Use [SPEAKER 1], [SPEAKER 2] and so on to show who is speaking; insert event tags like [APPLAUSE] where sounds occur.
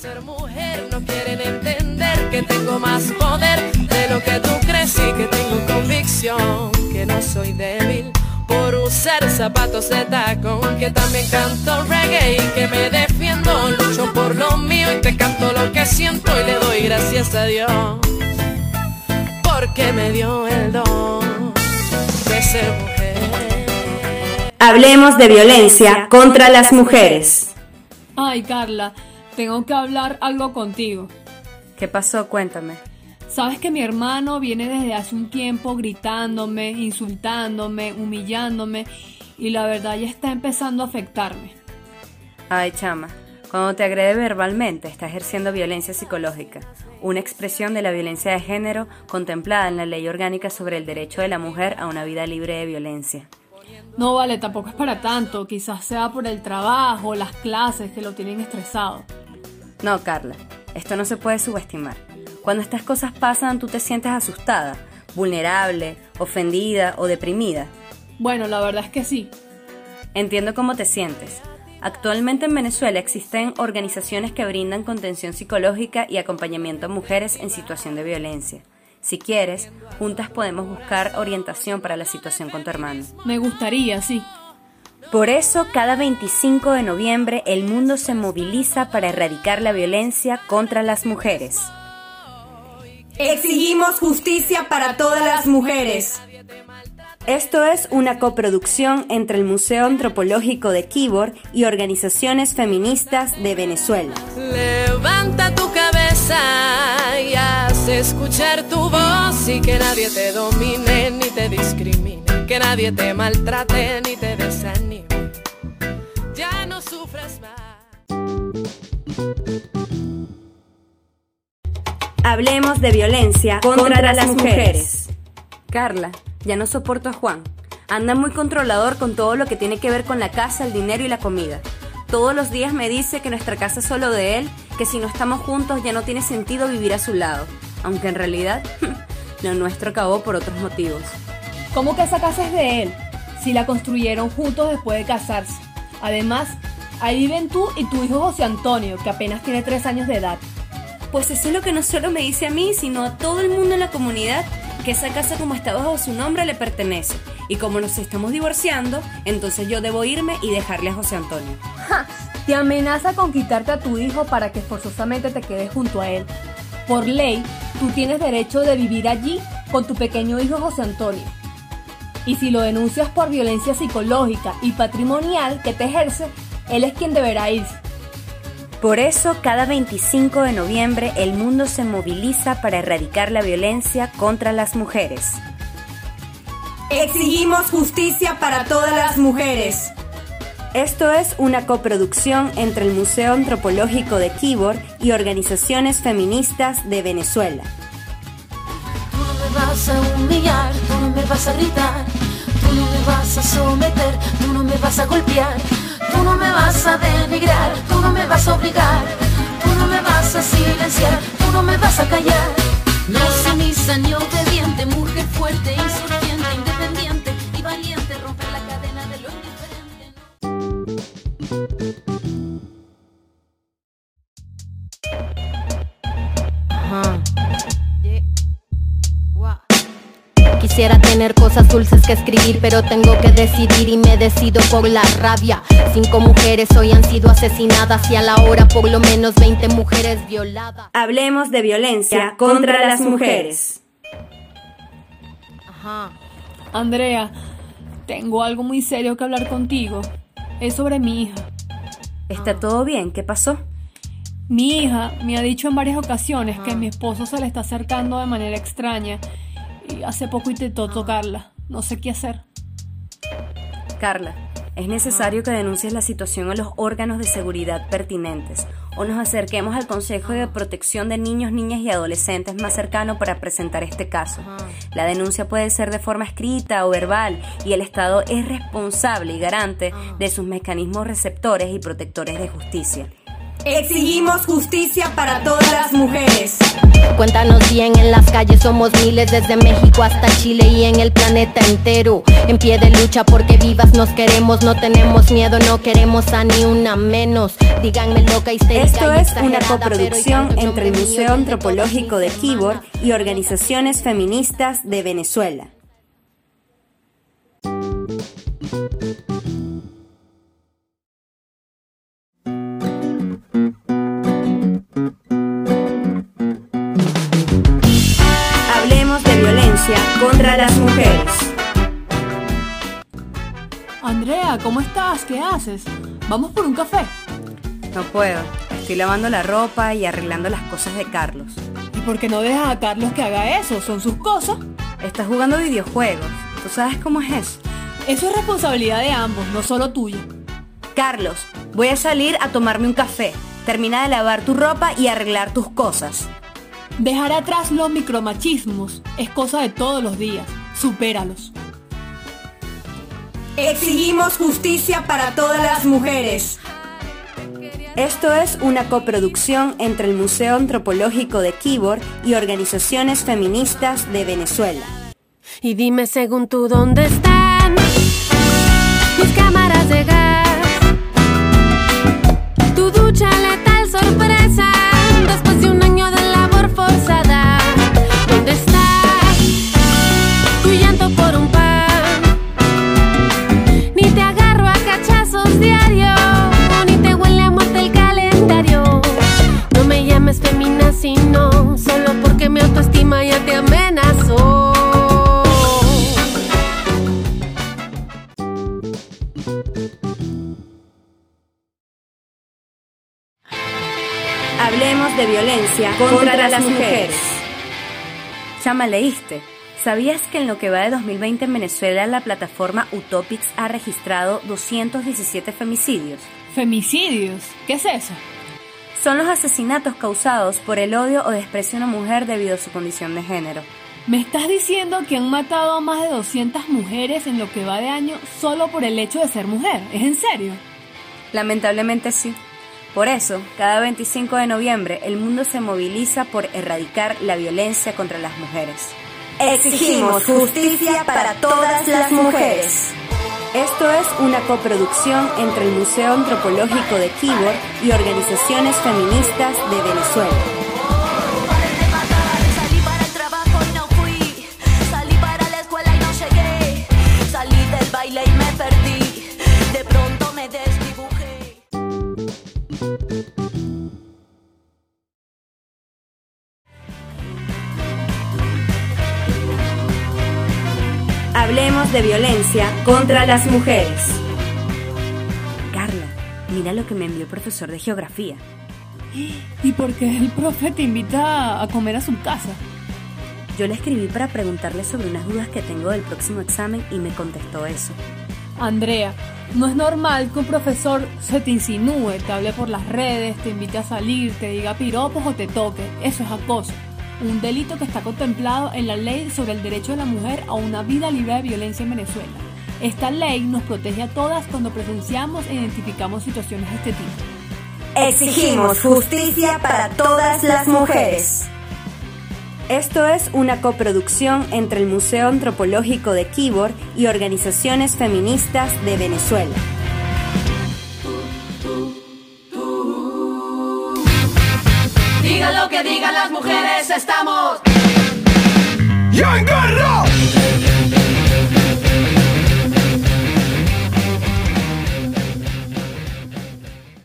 [SPEAKER 1] ser mujer no quieren entender que tengo más poder de lo que tú crees y que tengo convicción, que no soy débil por usar zapatos de tacón, que también canto reggae y que me defiendo, lucho por lo mío y te canto lo que siento y le doy gracias a Dios, porque me dio el don de ser mujer.
[SPEAKER 2] Hablemos de violencia contra las mujeres.
[SPEAKER 3] Ay, Carla, tengo que hablar algo contigo.
[SPEAKER 2] ¿Qué pasó? Cuéntame.
[SPEAKER 3] Sabes que mi hermano viene desde hace un tiempo gritándome, insultándome, humillándome y la verdad ya está empezando a afectarme.
[SPEAKER 2] Ay, chama, cuando te agrede verbalmente está ejerciendo violencia psicológica, una expresión de la violencia de género contemplada en la Ley Orgánica sobre el Derecho de la Mujer a una vida libre de violencia.
[SPEAKER 3] No vale, tampoco es para tanto, quizás sea por el trabajo, las clases que lo tienen estresado.
[SPEAKER 2] No, Carla, esto no se puede subestimar. Cuando estas cosas pasan, tú te sientes asustada, vulnerable, ofendida o deprimida.
[SPEAKER 3] Bueno, la verdad es que sí.
[SPEAKER 2] Entiendo cómo te sientes. Actualmente en Venezuela existen organizaciones que brindan contención psicológica y acompañamiento a mujeres en situación de violencia. Si quieres, juntas podemos buscar orientación para la situación con tu hermano.
[SPEAKER 3] Me gustaría, sí.
[SPEAKER 2] Por eso, cada 25 de noviembre el mundo se moviliza para erradicar la violencia contra las mujeres.
[SPEAKER 4] Exigimos justicia para todas las mujeres.
[SPEAKER 2] Esto es una coproducción entre el Museo Antropológico de Kibor y organizaciones feministas de Venezuela.
[SPEAKER 1] Levanta tu cabeza y haz escuchar tu voz y que nadie te domine ni te discrimine, que nadie te maltrate ni te desanime. No sufres más.
[SPEAKER 2] Hablemos de violencia contra, las mujeres. Carla, ya no soporto a Juan. Anda muy controlador con todo lo que tiene que ver con la casa, el dinero y la comida. Todos los días me dice que nuestra casa es solo de él, que si no estamos juntos ya no tiene sentido vivir a su lado. Aunque en realidad [LAUGHS] lo nuestro acabó por otros motivos.
[SPEAKER 3] ¿Cómo que esa casa es de él? Si la construyeron juntos después de casarse. Además, ahí viven tú y tu hijo José Antonio, que apenas tiene tres años de edad.
[SPEAKER 2] Pues eso es lo que no solo me dice a mí, sino a todo el mundo en la comunidad, que esa casa como está bajo su nombre le pertenece. Y como nos estamos divorciando, entonces yo debo irme y dejarle a José Antonio.
[SPEAKER 3] ¡Ja! Te amenaza con quitarte a tu hijo para que forzosamente te quedes junto a él. Por ley, tú tienes derecho de vivir allí con tu pequeño hijo José Antonio. Y si lo denuncias por violencia psicológica y patrimonial que te ejerce, él es quien deberá irse.
[SPEAKER 2] Por eso, cada 25 de noviembre el mundo se moviliza para erradicar la violencia contra las mujeres.
[SPEAKER 4] Exigimos justicia para todas las mujeres.
[SPEAKER 2] Esto es una coproducción entre el Museo Antropológico de Kibor y organizaciones feministas de Venezuela.
[SPEAKER 5] Tú no me vas a humillar, tú no me vas a gritar, tú no me vas a someter, tú no me vas a golpear, tú no me vas a denigrar, tú no me vas a obligar, tú no me vas a silenciar, tú no me vas a callar. No sumisa ni obediente, mujer fuerte, insurgente, Quisiera tener cosas dulces que escribir, pero tengo que decidir y me decido por la rabia. Cinco mujeres hoy han sido asesinadas y a la hora por lo menos 20 mujeres violadas.
[SPEAKER 2] Hablemos de violencia contra las mujeres.
[SPEAKER 5] Ajá.
[SPEAKER 3] Andrea, tengo algo muy serio que hablar contigo. Es sobre mi hija.
[SPEAKER 2] ¿Está todo bien? ¿Qué pasó?
[SPEAKER 3] Mi hija me ha dicho en varias ocasiones que mi esposo se le está acercando de manera extraña y hace poco intentó tocarla. No sé qué hacer.
[SPEAKER 2] Carla, es necesario que denuncies la situación a los órganos de seguridad pertinentes o nos acerquemos al Consejo de Protección de Niños, Niñas y Adolescentes más cercano para presentar este caso. La denuncia puede ser de forma escrita o verbal y el Estado es responsable y garante de sus mecanismos receptores y protectores de justicia.
[SPEAKER 4] Exigimos justicia para todas las mujeres.
[SPEAKER 6] Cuéntanos bien, en las calles somos miles, desde México hasta Chile y en el planeta entero. En pie de lucha porque vivas nos queremos, no tenemos miedo, no queremos a ni una menos. Díganme loca histérica.
[SPEAKER 2] Esto es una coproducción entre el Museo Antropológico de Keyboard y organizaciones feministas de Venezuela. Contra las mujeres.
[SPEAKER 3] Andrea, ¿cómo estás? ¿Qué haces? ¿Vamos por un café?
[SPEAKER 2] No puedo. Estoy lavando la ropa y arreglando las cosas de Carlos.
[SPEAKER 3] ¿Y por qué no dejas a Carlos que haga eso? ¿Son sus cosas?
[SPEAKER 2] Está jugando videojuegos. ¿Tú sabes cómo es eso?
[SPEAKER 3] Eso es responsabilidad de ambos, no solo tuya.
[SPEAKER 2] Carlos, voy a salir a tomarme un café. Termina de lavar tu ropa y arreglar tus cosas.
[SPEAKER 3] Dejar atrás los micromachismos es cosa de todos los días. Supéralos.
[SPEAKER 4] Exigimos justicia para todas las mujeres.
[SPEAKER 2] Esto es una coproducción entre el Museo Antropológico de Keyboard y organizaciones feministas de Venezuela.
[SPEAKER 5] Y dime según tú dónde están
[SPEAKER 2] Hablemos de violencia contra, las, mujeres. Chama, leíste. ¿Sabías que en lo que va de 2020 en Venezuela la plataforma Utopics ha registrado 217 femicidios?
[SPEAKER 3] ¿Femicidios? ¿Qué es eso?
[SPEAKER 2] Son los asesinatos causados por el odio o desprecio a una mujer debido a su condición de género.
[SPEAKER 3] ¿Me estás diciendo que han matado a más de 200 mujeres en lo que va de año solo por el hecho de ser mujer? ¿Es en serio?
[SPEAKER 2] Lamentablemente sí. Por eso, cada 25 de noviembre el mundo se moviliza por erradicar la violencia contra las mujeres.
[SPEAKER 4] Exigimos justicia para todas las mujeres.
[SPEAKER 2] Esto es una coproducción entre el Museo Antropológico de Keyboard y organizaciones feministas de Venezuela. Hablemos de violencia contra las mujeres. Carla, mira lo que me envió el profesor de geografía.
[SPEAKER 3] ¿Y por qué el profe te invita a comer a su casa?
[SPEAKER 2] Yo le escribí para preguntarle sobre unas dudas que tengo del próximo examen y me contestó eso.
[SPEAKER 3] Andrea, no es normal que un profesor se te insinúe, te hable por las redes, te invite a salir, te diga piropos o te toque. Eso es acoso. Un delito que está contemplado en la ley sobre el derecho de la mujer a una vida libre de violencia en Venezuela. Esta ley nos protege a todas cuando presenciamos e identificamos situaciones de este tipo.
[SPEAKER 4] Exigimos justicia para todas las mujeres.
[SPEAKER 2] Esto es una coproducción entre el Museo Antropológico de Keyboard y organizaciones feministas de Venezuela.
[SPEAKER 5] Que digan las mujeres, estamos.
[SPEAKER 7] ¡Ya en!